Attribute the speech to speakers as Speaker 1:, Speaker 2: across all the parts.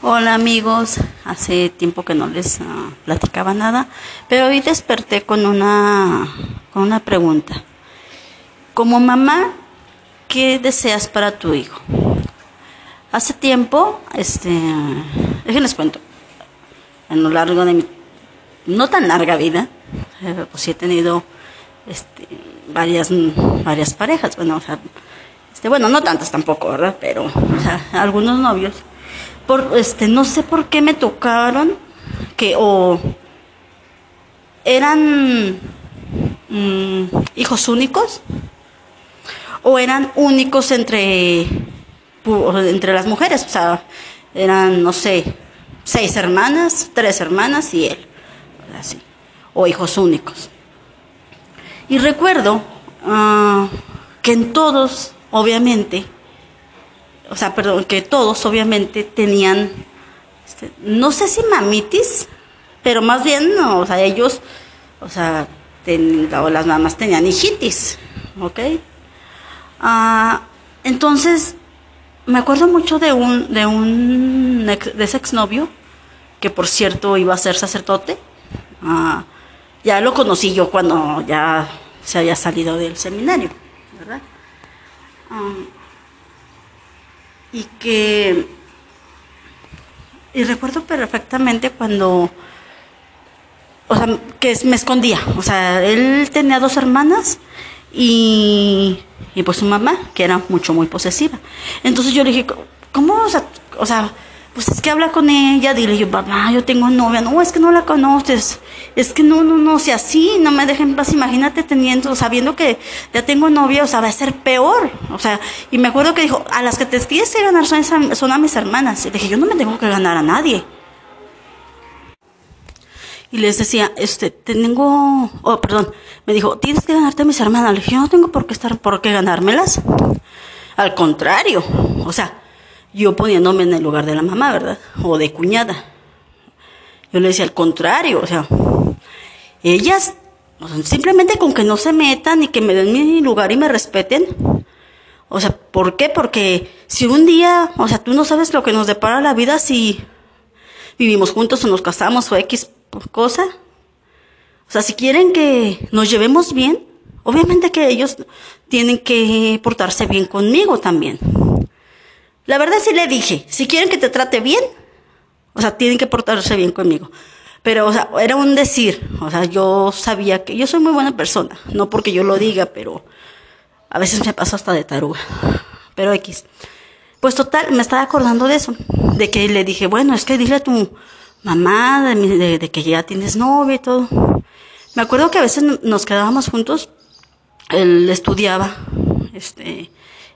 Speaker 1: Hola amigos, hace tiempo que no les uh, platicaba nada, pero hoy desperté con una, con una pregunta. Como mamá, ¿qué deseas para tu hijo? Hace tiempo, este, déjenles cuento, a lo largo de mi no tan larga vida, eh, pues sí he tenido este, varias, varias parejas, bueno, o sea, este, bueno, no tantas tampoco, ¿verdad? Pero, o sea, algunos novios por, este, no sé por qué me tocaron, que o eran mm, hijos únicos, o eran únicos entre, entre las mujeres, o sea, eran, no sé, seis hermanas, tres hermanas y él, así, o hijos únicos. Y recuerdo uh, que en todos, obviamente, o sea, perdón, que todos obviamente tenían, este, no sé si mamitis, pero más bien, o sea, ellos, o sea, o las mamás tenían hijitis, ¿ok? Ah, entonces, me acuerdo mucho de un, de un, de ese exnovio, que por cierto iba a ser sacerdote. Ah, ya lo conocí yo cuando ya se había salido del seminario, ¿verdad? Ah, y que y recuerdo perfectamente cuando o sea que me escondía. O sea él tenía dos hermanas y, y pues su mamá que era mucho muy posesiva. Entonces yo le dije cómo o sea, o sea pues es que habla con ella, dile yo, mamá, yo tengo novia, no, es que no la conoces, es que no, no, no, si así, no me dejen paz, imagínate teniendo, sabiendo que ya tengo novia, o sea, va a ser peor, o sea, y me acuerdo que dijo, a las que te tienes que ganar son, son a mis hermanas, y dije, yo no me tengo que ganar a nadie. Y les decía, este, tengo, oh, perdón, me dijo, tienes que ganarte a mis hermanas. Le dije, yo no tengo por qué estar, por qué ganármelas. Al contrario, o sea, yo poniéndome en el lugar de la mamá, ¿verdad? O de cuñada. Yo le decía al contrario, o sea, ellas simplemente con que no se metan y que me den mi lugar y me respeten. O sea, ¿por qué? Porque si un día, o sea, tú no sabes lo que nos depara la vida si vivimos juntos o nos casamos o X cosa. O sea, si quieren que nos llevemos bien, obviamente que ellos tienen que portarse bien conmigo también. La verdad sí le dije, si quieren que te trate bien, o sea, tienen que portarse bien conmigo. Pero, o sea, era un decir, o sea, yo sabía que yo soy muy buena persona, no porque yo lo diga, pero a veces me paso hasta de taruga. Pero X. Pues total, me estaba acordando de eso, de que le dije, bueno, es que dile a tu mamá de, de que ya tienes novia y todo. Me acuerdo que a veces nos quedábamos juntos, él estudiaba, este,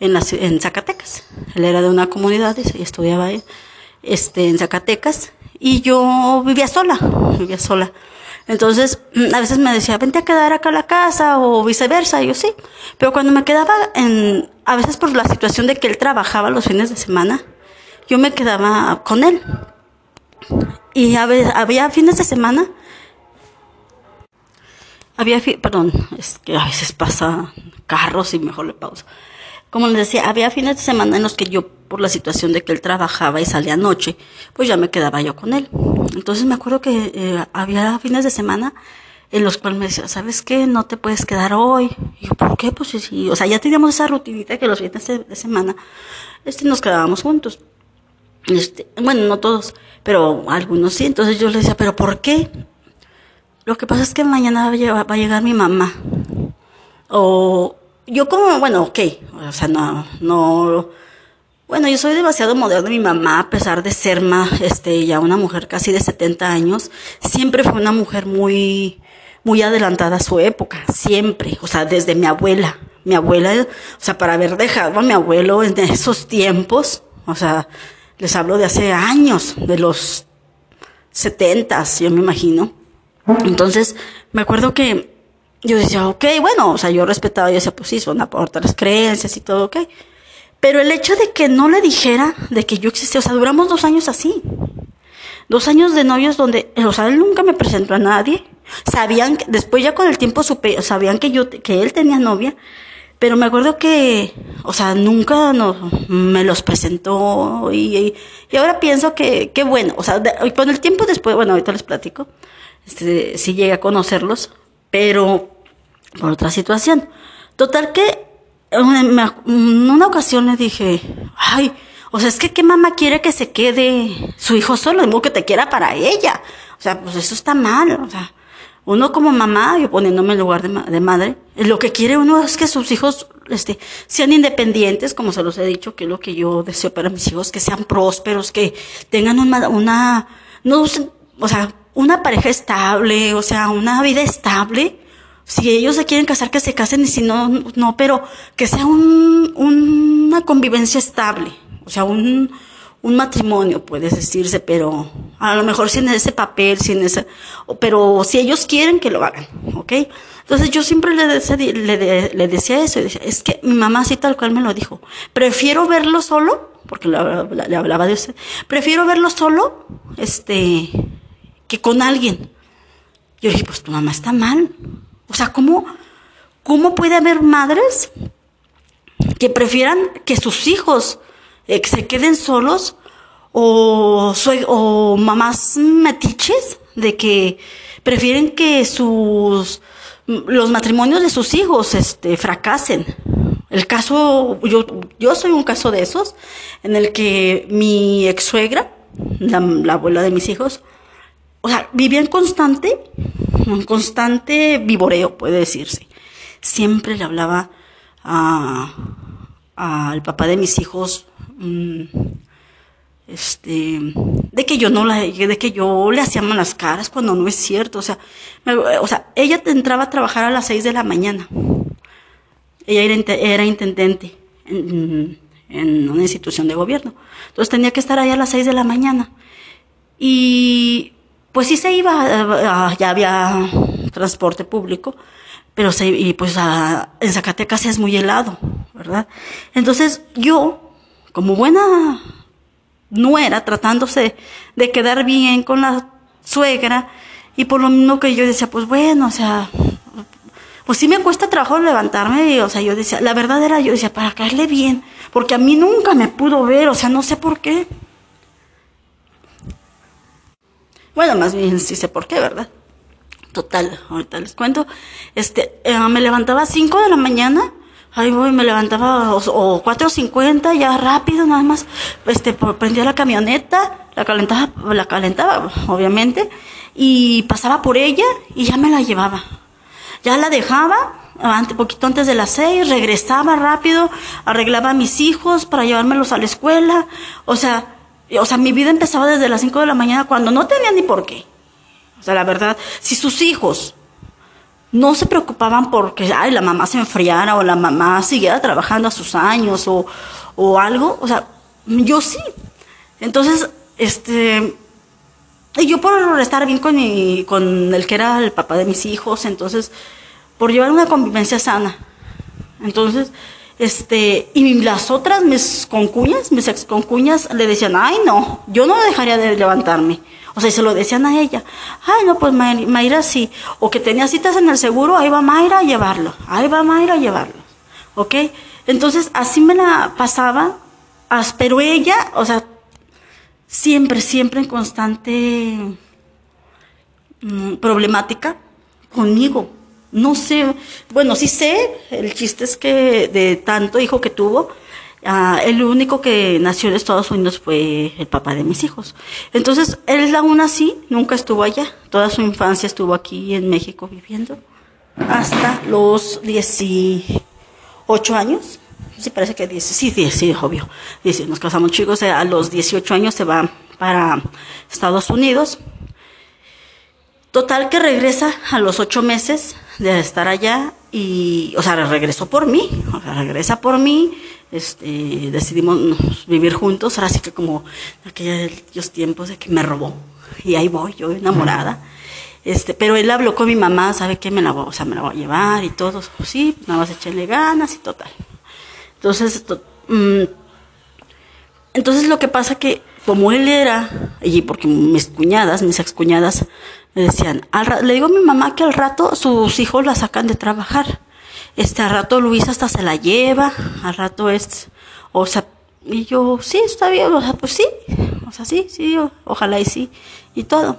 Speaker 1: en, la, en Zacatecas. Él era de una comunidad y estudiaba este, en Zacatecas y yo vivía sola, vivía sola. Entonces, a veces me decía, vente a quedar acá a la casa o viceversa, y yo sí. Pero cuando me quedaba en, a veces por la situación de que él trabajaba los fines de semana, yo me quedaba con él. Y había fines de semana, había, perdón, es que a veces pasa carros y mejor le pausa como les decía, había fines de semana en los que yo, por la situación de que él trabajaba y salía noche, pues ya me quedaba yo con él. Entonces me acuerdo que eh, había fines de semana en los cuales me decía, ¿sabes qué? No te puedes quedar hoy. Y yo, ¿por qué? Pues sí, o sea, ya teníamos esa rutinita que los fines de, semana, este, nos quedábamos juntos. Este, bueno, no todos, pero algunos sí. Entonces yo le decía, ¿pero por qué? Lo que pasa es que mañana va a llegar mi mamá. O, yo como, bueno, ok, o sea, no, no, bueno, yo soy demasiado moderno, mi mamá, a pesar de ser más, este, ya una mujer casi de 70 años, siempre fue una mujer muy, muy adelantada a su época, siempre, o sea, desde mi abuela, mi abuela, o sea, para haber dejado a mi abuelo en esos tiempos, o sea, les hablo de hace años, de los 70, yo me imagino. Entonces, me acuerdo que yo decía, ok, bueno, o sea, yo respetaba, yo decía, pues sí, son las creencias y todo, ok. Pero el hecho de que no le dijera de que yo existía, o sea, duramos dos años así. Dos años de novios donde, o sea, él nunca me presentó a nadie. Sabían, después ya con el tiempo supe, sabían que yo, que él tenía novia, Pero me acuerdo que, o sea, nunca no, me los presentó y, y, ahora pienso que, qué bueno, o sea, con el tiempo después, bueno, ahorita les platico, este, sí llegué a conocerlos, pero por otra situación. Total que en una ocasión le dije, ay, o sea, es que qué mamá quiere que se quede su hijo solo, modo que te quiera para ella. O sea, pues eso está mal, o sea, uno como mamá, yo poniéndome en lugar de, madre, lo que quiere uno es que sus hijos este, sean independientes, como se los he dicho, que es lo que yo deseo para mis hijos, que sean prósperos, que tengan una, una no, o sea, una pareja estable, o sea, una vida estable. Si ellos se quieren casar, que se casen, y si no, no, pero que sea un, una convivencia estable, o sea, un, un matrimonio, puede decirse, pero a lo mejor sin ese papel, sin ese, pero si ellos quieren que lo hagan, ¿ok? Entonces yo siempre le, decía, le, decía eso, es que mi mamá así tal cual me lo dijo, prefiero verlo solo, porque le, hablaba de usted, prefiero verlo solo, este, que con alguien. Yo dije, pues tu mamá está mal. O sea, ¿cómo, cómo puede haber madres que prefieran que sus hijos eh, se queden solos o, o mamás metiches de que prefieren que sus los matrimonios de sus hijos este fracasen. El caso yo yo soy un caso de esos en el que mi ex suegra, la abuela de mis hijos, o sea, vivía en constante, un constante vivoreo, puede decirse. Siempre le hablaba al papá de mis hijos Mm, este, de que yo no la, de que yo le hacía malas caras cuando no es cierto, o sea, o sea, ella entraba a trabajar a las seis de la mañana. Ella era, intendente en, en, una institución de gobierno. Entonces tenía que estar ahí a las seis de la mañana. Y pues sí se iba, ya había transporte público, pero se, y pues en Zacatecas es muy helado, ¿verdad? Entonces yo como buena nuera, tratándose de quedar bien con la suegra, y por lo mismo que yo decía, pues bueno, o sea, pues sí me cuesta trabajo levantarme, y, o sea, yo decía, la verdad era, yo decía, para caerle bien, porque a mí nunca me pudo ver, o sea, no sé por qué. Bueno, más bien sí sé por qué, ¿verdad? Total, ahorita les cuento. Este, eh, me levantaba a 5 de la mañana Ahí voy, me levantaba, o, 4.50, ya rápido, nada más, este, prendía la camioneta, la calentaba, la calentaba, obviamente, y pasaba por ella y ya me la llevaba. Ya la dejaba, un poquito antes de las seis, regresaba rápido, arreglaba a mis hijos para llevármelos a la escuela, o sea, o sea, mi vida empezaba desde las 5 de la mañana cuando no tenía ni por qué. O sea, la verdad, si sus hijos no se preocupaban porque ay, la mamá se enfriara o la mamá siguiera trabajando a sus años o, o algo. O sea, yo sí. Entonces, este, y yo por estar bien con, mi, con el que era el papá de mis hijos, entonces, por llevar una convivencia sana. Entonces, este, y las otras, mis concuñas, mis ex concuñas, le decían, ay no, yo no dejaría de levantarme. O sea, y se lo decían a ella. Ay, no, pues Mayra sí. O que tenía citas en el seguro, ahí va Mayra a llevarlo. Ahí va Mayra a llevarlo. ¿Ok? Entonces, así me la pasaba. Pero ella, o sea, siempre, siempre en constante mm, problemática conmigo. No sé, bueno, sí sé, el chiste es que de tanto hijo que tuvo, Ah, el único que nació en Estados Unidos fue el papá de mis hijos. Entonces, él aún así nunca estuvo allá. Toda su infancia estuvo aquí en México viviendo. Hasta los 18 años. Sí, parece que 10, sí, 10, sí, obvio. nos casamos chicos, a los 18 años se va para Estados Unidos. Total que regresa a los 8 meses de estar allá y, o sea, regresó por mí, o sea, regresa por mí, este, decidimos vivir juntos, ahora sí que como aquellos tiempos de que me robó, y ahí voy, yo enamorada. Este, pero él habló con mi mamá, sabe que me la voy, o sea, me la voy a llevar y todo, sí, pues nada más echarle ganas y total. Entonces, mm, entonces lo que pasa que como él era, y porque mis cuñadas, mis ex cuñadas, decían, le digo a mi mamá que al rato sus hijos la sacan de trabajar. este, al rato Luis hasta se la lleva, al rato es, o sea, y yo, sí, está bien, o sea, pues sí, o sea, sí, sí, ojalá y sí, y todo.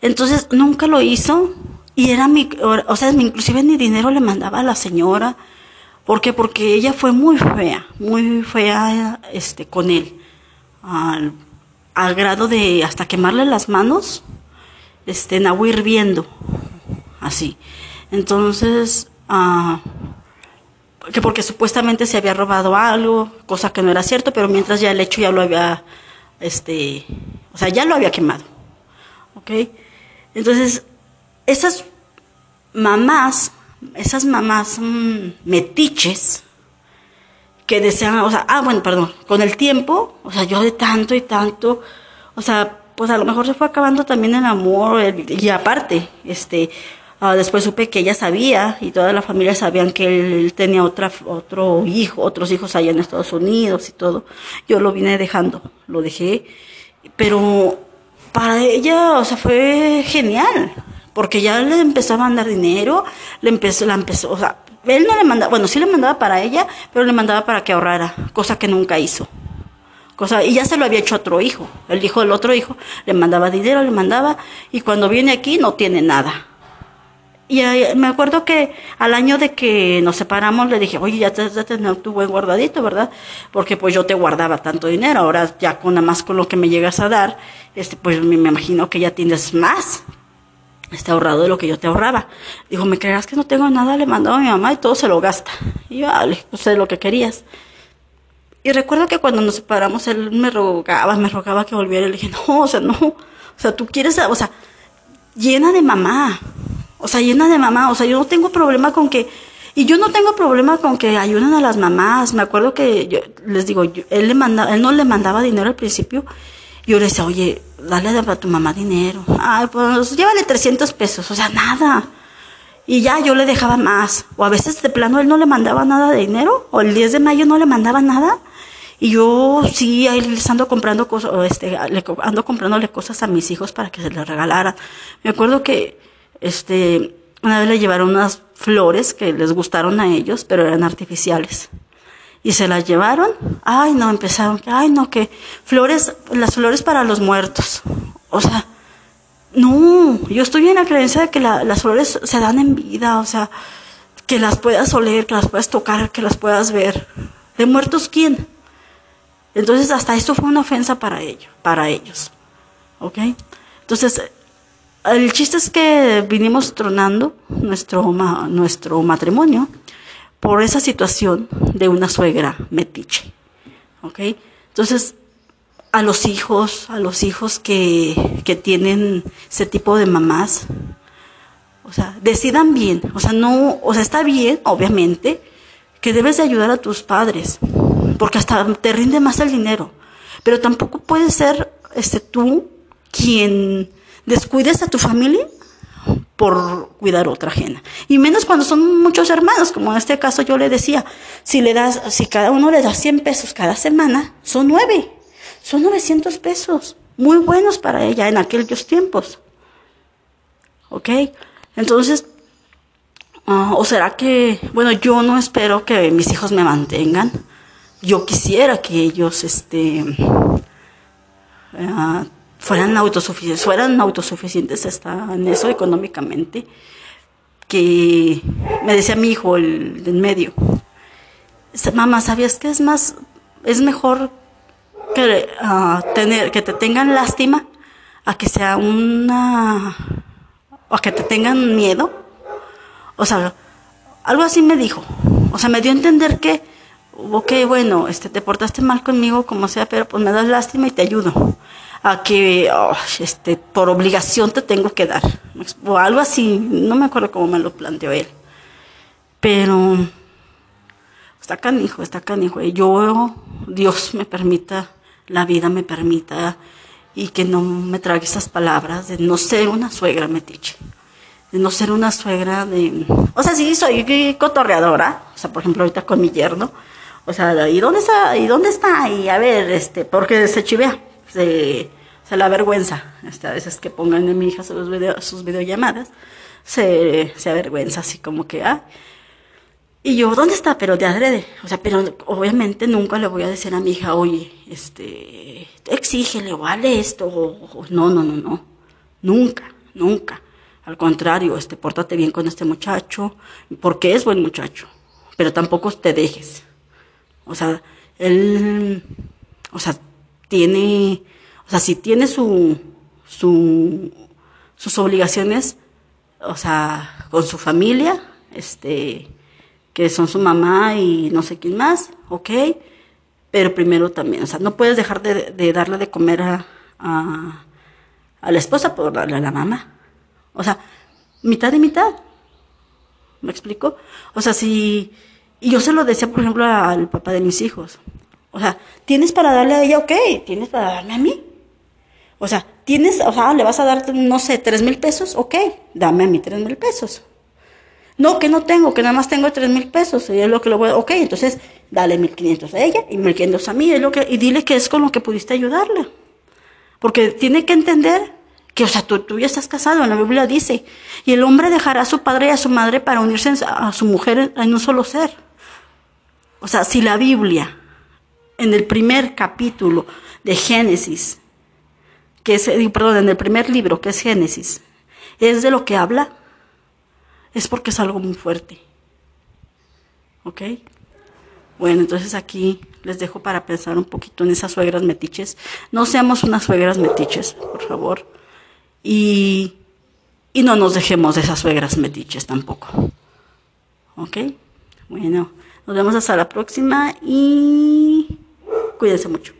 Speaker 1: Entonces, nunca lo hizo, y era mi, o sea, inclusive ni dinero le mandaba a la señora, ¿por qué? Porque ella fue muy fea, muy fea, este, con él, al, al grado de hasta quemarle las manos, este, en agua hirviendo, así. Entonces, ah, que porque supuestamente se había robado algo, cosa que no era cierto, pero mientras ya el hecho ya lo había, este, o sea, ya lo había quemado, ¿ok? Entonces, esas mamás, esas mamás metiches, que desean, o sea, ah, bueno, perdón, con el tiempo, o sea, yo de tanto y tanto, o sea, pues a lo mejor se fue acabando también el amor, y aparte, este, Ah, después supe que ella sabía y toda la familia sabían que él, tenía otra, otro hijo, otros hijos allá en Estados Unidos y todo. Yo lo vine dejando, lo dejé. Pero para ella, o sea, fue genial, porque ya le empezó a mandar dinero, le empezó, la empezó, o sea, él no le mandaba, bueno, sí le mandaba para ella, pero le mandaba para que ahorrara, cosa que nunca hizo. Cosa, y ya se lo había hecho otro hijo. El hijo del otro hijo le mandaba dinero, le mandaba, y cuando viene aquí no tiene nada y me acuerdo que al año de que nos separamos le dije, oye, ya te de tener tu buen guardadito, ¿verdad? Porque pues yo te guardaba tanto dinero, ahora ya con nada más con lo que me llegas a dar, este, pues me, imagino que ya tienes más este ahorrado de lo que yo te ahorraba. Dijo, ¿me creas que no tengo nada? Le mandaba a mi mamá y todo se lo gasta. Y yo, vale, pues es lo que querías. Y recuerdo que cuando nos separamos, él me rogaba, me rogaba que volviera. Y le dije, no, o sea, no. O sea, tú quieres, o sea, llena de mamá. O sea, llena de mamá. O sea, yo no tengo problema con que... Y yo no tengo problema con que ayuden a las mamás. Me acuerdo que yo les digo, él le manda, él no le mandaba dinero al principio. Yo le decía, oye, dale a tu mamá dinero. Ay, pues llévale 300 pesos. O sea, nada. Y ya yo le dejaba más. O a veces de plano él no le mandaba nada de dinero. O el 10 de mayo no le mandaba nada. Y yo sí, ahí les ando comprando cosas, este, ando comprándole cosas a mis hijos para que se les regalara. Me acuerdo que este, una vez le llevaron unas flores que les gustaron a ellos, pero eran artificiales. Y se las llevaron, ay no, empezaron, ay no, que flores, las flores para los muertos. O sea, no, yo estoy en la creencia de que las flores se dan en vida, o sea, que las puedas oler, que las puedas tocar, que las puedas ver. ¿De muertos quién? Entonces hasta esto fue una ofensa para ellos, para ellos. ¿Ok? Entonces, el chiste es que vinimos tronando nuestro, nuestro matrimonio por esa situación de una suegra metiche. ¿Ok? Entonces, a los hijos, a los hijos que, que tienen ese tipo de mamás, o sea, decidan bien. O sea, no, o sea, está bien, obviamente, que debes de ayudar a tus padres, porque hasta te rinde más el dinero. Pero tampoco puede ser este, tú quien descuides a tu familia por cuidar otra ajena. Y menos cuando son muchos hermanos, como en este caso yo le decía, si le das, si cada uno le da 100 pesos cada semana, son nueve, son 900 pesos, muy buenos para ella en aquellos tiempos. ¿Ok? Entonces, ah, o será que, bueno, yo no espero que mis hijos me mantengan. Yo quisiera que ellos, este, uh, fueran autosuficientes, fueran autosuficientes hasta en eso económicamente, que me decía mi hijo, el en medio, mamá, ¿sabías que es más, es mejor que, ah, tener, que te tengan lástima a que sea una, o que te tengan miedo? O sea, algo así me dijo. O sea, me dio a entender que, ok, bueno, este, te portaste mal conmigo, como sea, pero pues me das lástima y te ayudo a que oh, este, por obligación te tengo que dar. O algo así, no me acuerdo cómo me lo planteó él. Pero está canijo, está canijo. Y yo, Dios me permita, la vida me permita, y que no me trague esas palabras de no ser una suegra metiche. De no ser una suegra de... O sea, sí, soy cotorreadora. O sea, por ejemplo, ahorita con mi yerno. O sea, ¿y dónde está? ¿Y dónde está? Y a ver, este, porque se chivea se, se la vergüenza. Este, a veces que pongan a mi hija sus, video, sus videollamadas, se, se avergüenza así como que, ah. Y yo, ¿dónde está? Pero de adrede. O sea, pero obviamente nunca le voy a decir a mi hija, oye, este, exígele o hale esto. O, no, no, no, no. Nunca, nunca. Al contrario, este, pórtate bien con este muchacho, porque es buen muchacho. Pero tampoco te dejes. O sea, él, o sea, tiene, o sea, si tiene su, su, sus obligaciones, o sea, con su familia, este, que son su mamá y no sé quién más, ok, pero primero también, o sea, no puedes dejar de, darle de comer a, a, la esposa por darle a la mamá. O sea, mitad y mitad. ¿Me explico? O sea, si... Y yo se lo decía, por ejemplo, al papá de mis hijos. O sea, ¿tienes para darle a ella? Ok, ¿tienes para darme a mí? O sea, ¿tienes, o sea, le vas a dar, no sé, tres mil pesos? Ok, dame a mí tres mil pesos. No, que no tengo, que nada más tengo tres mil pesos. Y es lo que lo voy a... Ok, entonces dale mil quinientos a ella y mil quinientos a mí. Es lo que, y dile que es con lo que pudiste ayudarle. Porque tiene que entender que, o sea, tú, tú ya estás casado, en la Biblia dice, y el hombre dejará a su padre y a su madre para unirse a su mujer en un solo ser. O sea, si la Biblia, en el primer capítulo de Génesis, que es, perdón, en el primer libro, que es Génesis, es de lo que habla, es porque es algo muy fuerte. ¿Ok? Bueno, entonces aquí les dejo para pensar un poquito en esas suegras metiches. No seamos unas suegras metiches, por favor. Y, y no nos dejemos de esas suegras metiches tampoco. ¿Ok? Bueno, nos vemos hasta la próxima y cuídense mucho.